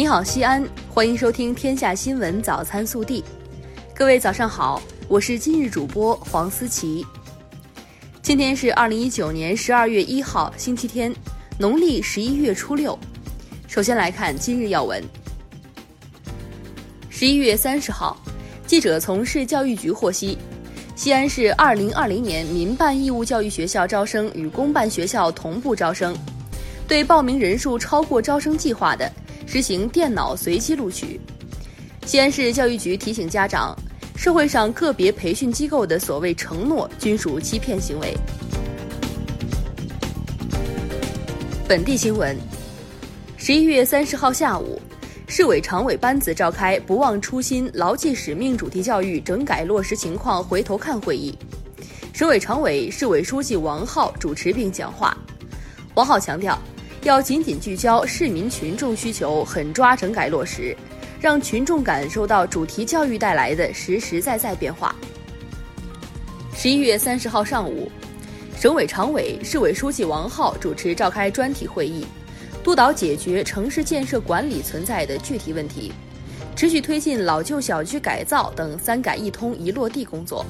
你好，西安，欢迎收听《天下新闻早餐速递》。各位早上好，我是今日主播黄思琪。今天是二零一九年十二月一号，星期天，农历十一月初六。首先来看今日要闻。十一月三十号，记者从市教育局获悉，西安市二零二零年民办义务教育学校招生与公办学校同步招生，对报名人数超过招生计划的，实行电脑随机录取。西安市教育局提醒家长。社会上个别培训机构的所谓承诺均属欺骗行为。本地新闻：十一月三十号下午，市委常委班子召开“不忘初心、牢记使命”主题教育整改落实情况回头看会议。省委常委、市委书记王浩主持并讲话。王浩强调，要紧紧聚焦市民群众需求，狠抓整改落实。让群众感受到主题教育带来的实实在在变化。十一月三十号上午，省委常委、市委书记王浩主持召开专题会议，督导解决城市建设管理存在的具体问题，持续推进老旧小区改造等“三改一通”一落地工作。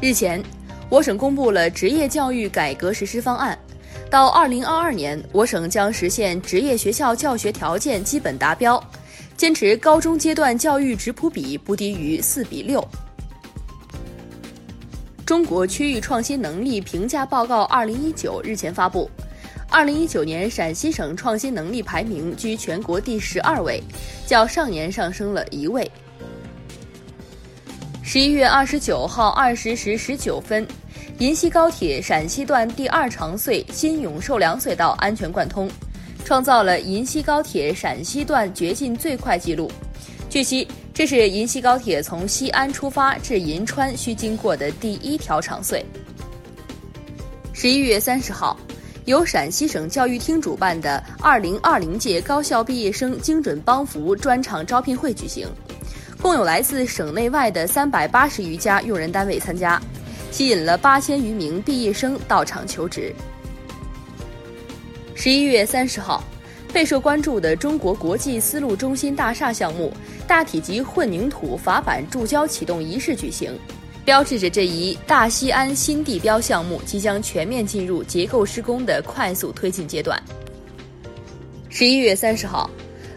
日前，我省公布了职业教育改革实施方案。到二零二二年，我省将实现职业学校教学条件基本达标，坚持高中阶段教育质谱比不低于四比六。中国区域创新能力评价报告二零一九日前发布，二零一九年陕西省创新能力排名居全国第十二位，较上年上升了一位。十一月二十九号二十时十九分。银西高铁陕西段第二长隧新永寿梁隧道安全贯通，创造了银西高铁陕西段掘进最快纪录。据悉，这是银西高铁从西安出发至银川需经过的第一条长隧。十一月三十号，由陕西省教育厅主办的二零二零届高校毕业生精准帮扶专场招聘会举行，共有来自省内外的三百八十余家用人单位参加。吸引了八千余名毕业生到场求职。十一月三十号，备受关注的中国国际丝路中心大厦项目大体积混凝土法板注胶启动仪式举行，标志着这一大西安新地标项目即将全面进入结构施工的快速推进阶段。十一月三十号，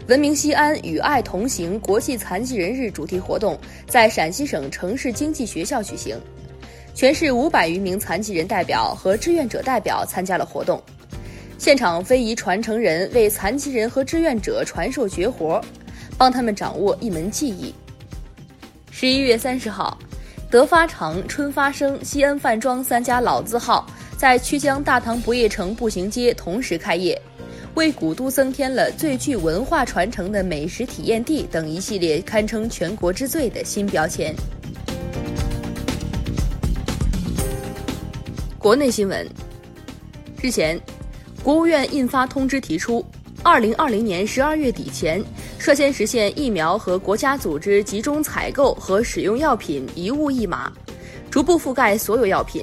文明西安与爱同行国际残疾人日主题活动在陕西省城市经济学校举行。全市五百余名残疾人代表和志愿者代表参加了活动，现场非遗传承人为残疾人和志愿者传授绝活，帮他们掌握一门技艺。十一月三十号，德发长、春发生、西安饭庄三家老字号在曲江大唐不夜城步行街同时开业，为古都增添了最具文化传承的美食体验地等一系列堪称全国之最的新标签。国内新闻，日前，国务院印发通知，提出，二零二零年十二月底前，率先实现疫苗和国家组织集中采购和使用药品一物一码，逐步覆盖所有药品，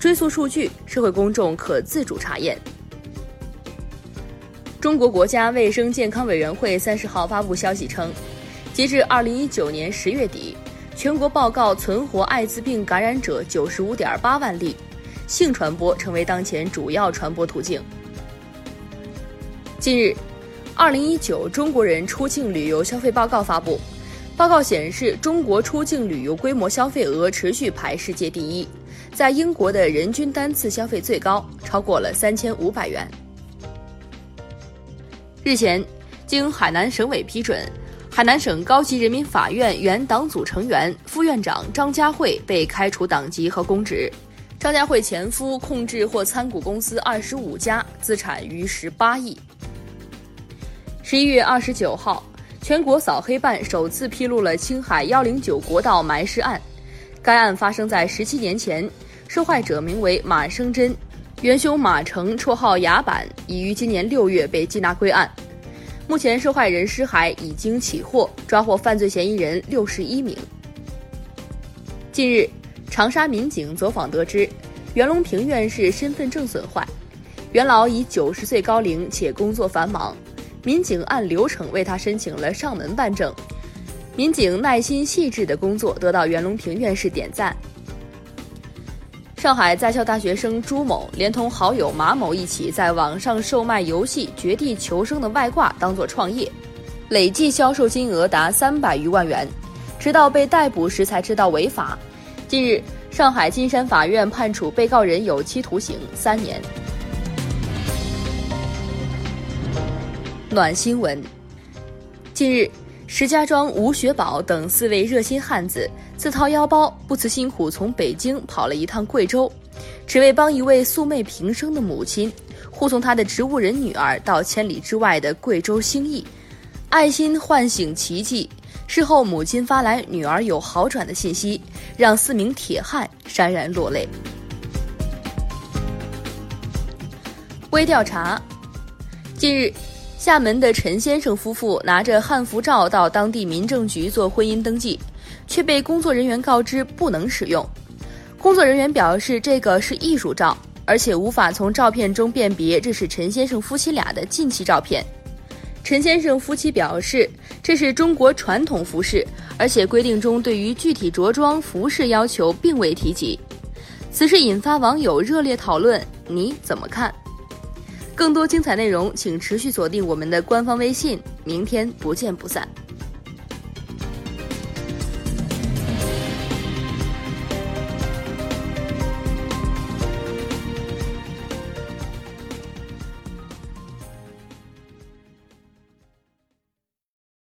追溯数据，社会公众可自主查验。中国国家卫生健康委员会三十号发布消息称，截至二零一九年十月底，全国报告存活艾滋病感染者九十五点八万例。性传播成为当前主要传播途径。近日，二零一九中国人出境旅游消费报告发布，报告显示，中国出境旅游规模消费额持续排世界第一，在英国的人均单次消费最高，超过了三千五百元。日前，经海南省委批准，海南省高级人民法院原党组成员、副院长张家慧被开除党籍和公职。张家慧前夫控制或参股公司二十五家，资产逾十八亿。十一月二十九号，全国扫黑办首次披露了青海幺零九国道埋尸案。该案发生在十七年前，受害者名为马生珍，元凶马成，绰号牙板，已于今年六月被缉拿归案。目前，受害人尸骸已经起获，抓获犯罪嫌疑人六十一名。近日。长沙民警走访得知，袁隆平院士身份证损坏，袁老已九十岁高龄且工作繁忙，民警按流程为他申请了上门办证。民警耐心细致的工作得到袁隆平院士点赞。上海在校大学生朱某连同好友马某一起在网上售卖游戏《绝地求生》的外挂，当做创业，累计销售金额达三百余万元，直到被逮捕时才知道违法。近日，上海金山法院判处被告人有期徒刑三年。暖新闻，近日。石家庄吴学宝等四位热心汉子自掏腰包，不辞辛苦从北京跑了一趟贵州，只为帮一位素昧平生的母亲护送她的植物人女儿到千里之外的贵州兴义。爱心唤醒奇迹。事后，母亲发来女儿有好转的信息，让四名铁汉潸然落泪。微调查，近日。厦门的陈先生夫妇拿着汉服照到当地民政局做婚姻登记，却被工作人员告知不能使用。工作人员表示，这个是艺术照，而且无法从照片中辨别这是陈先生夫妻俩的近期照片。陈先生夫妻表示，这是中国传统服饰，而且规定中对于具体着装服饰要求并未提及。此事引发网友热烈讨论，你怎么看？更多精彩内容，请持续锁定我们的官方微信。明天不见不散。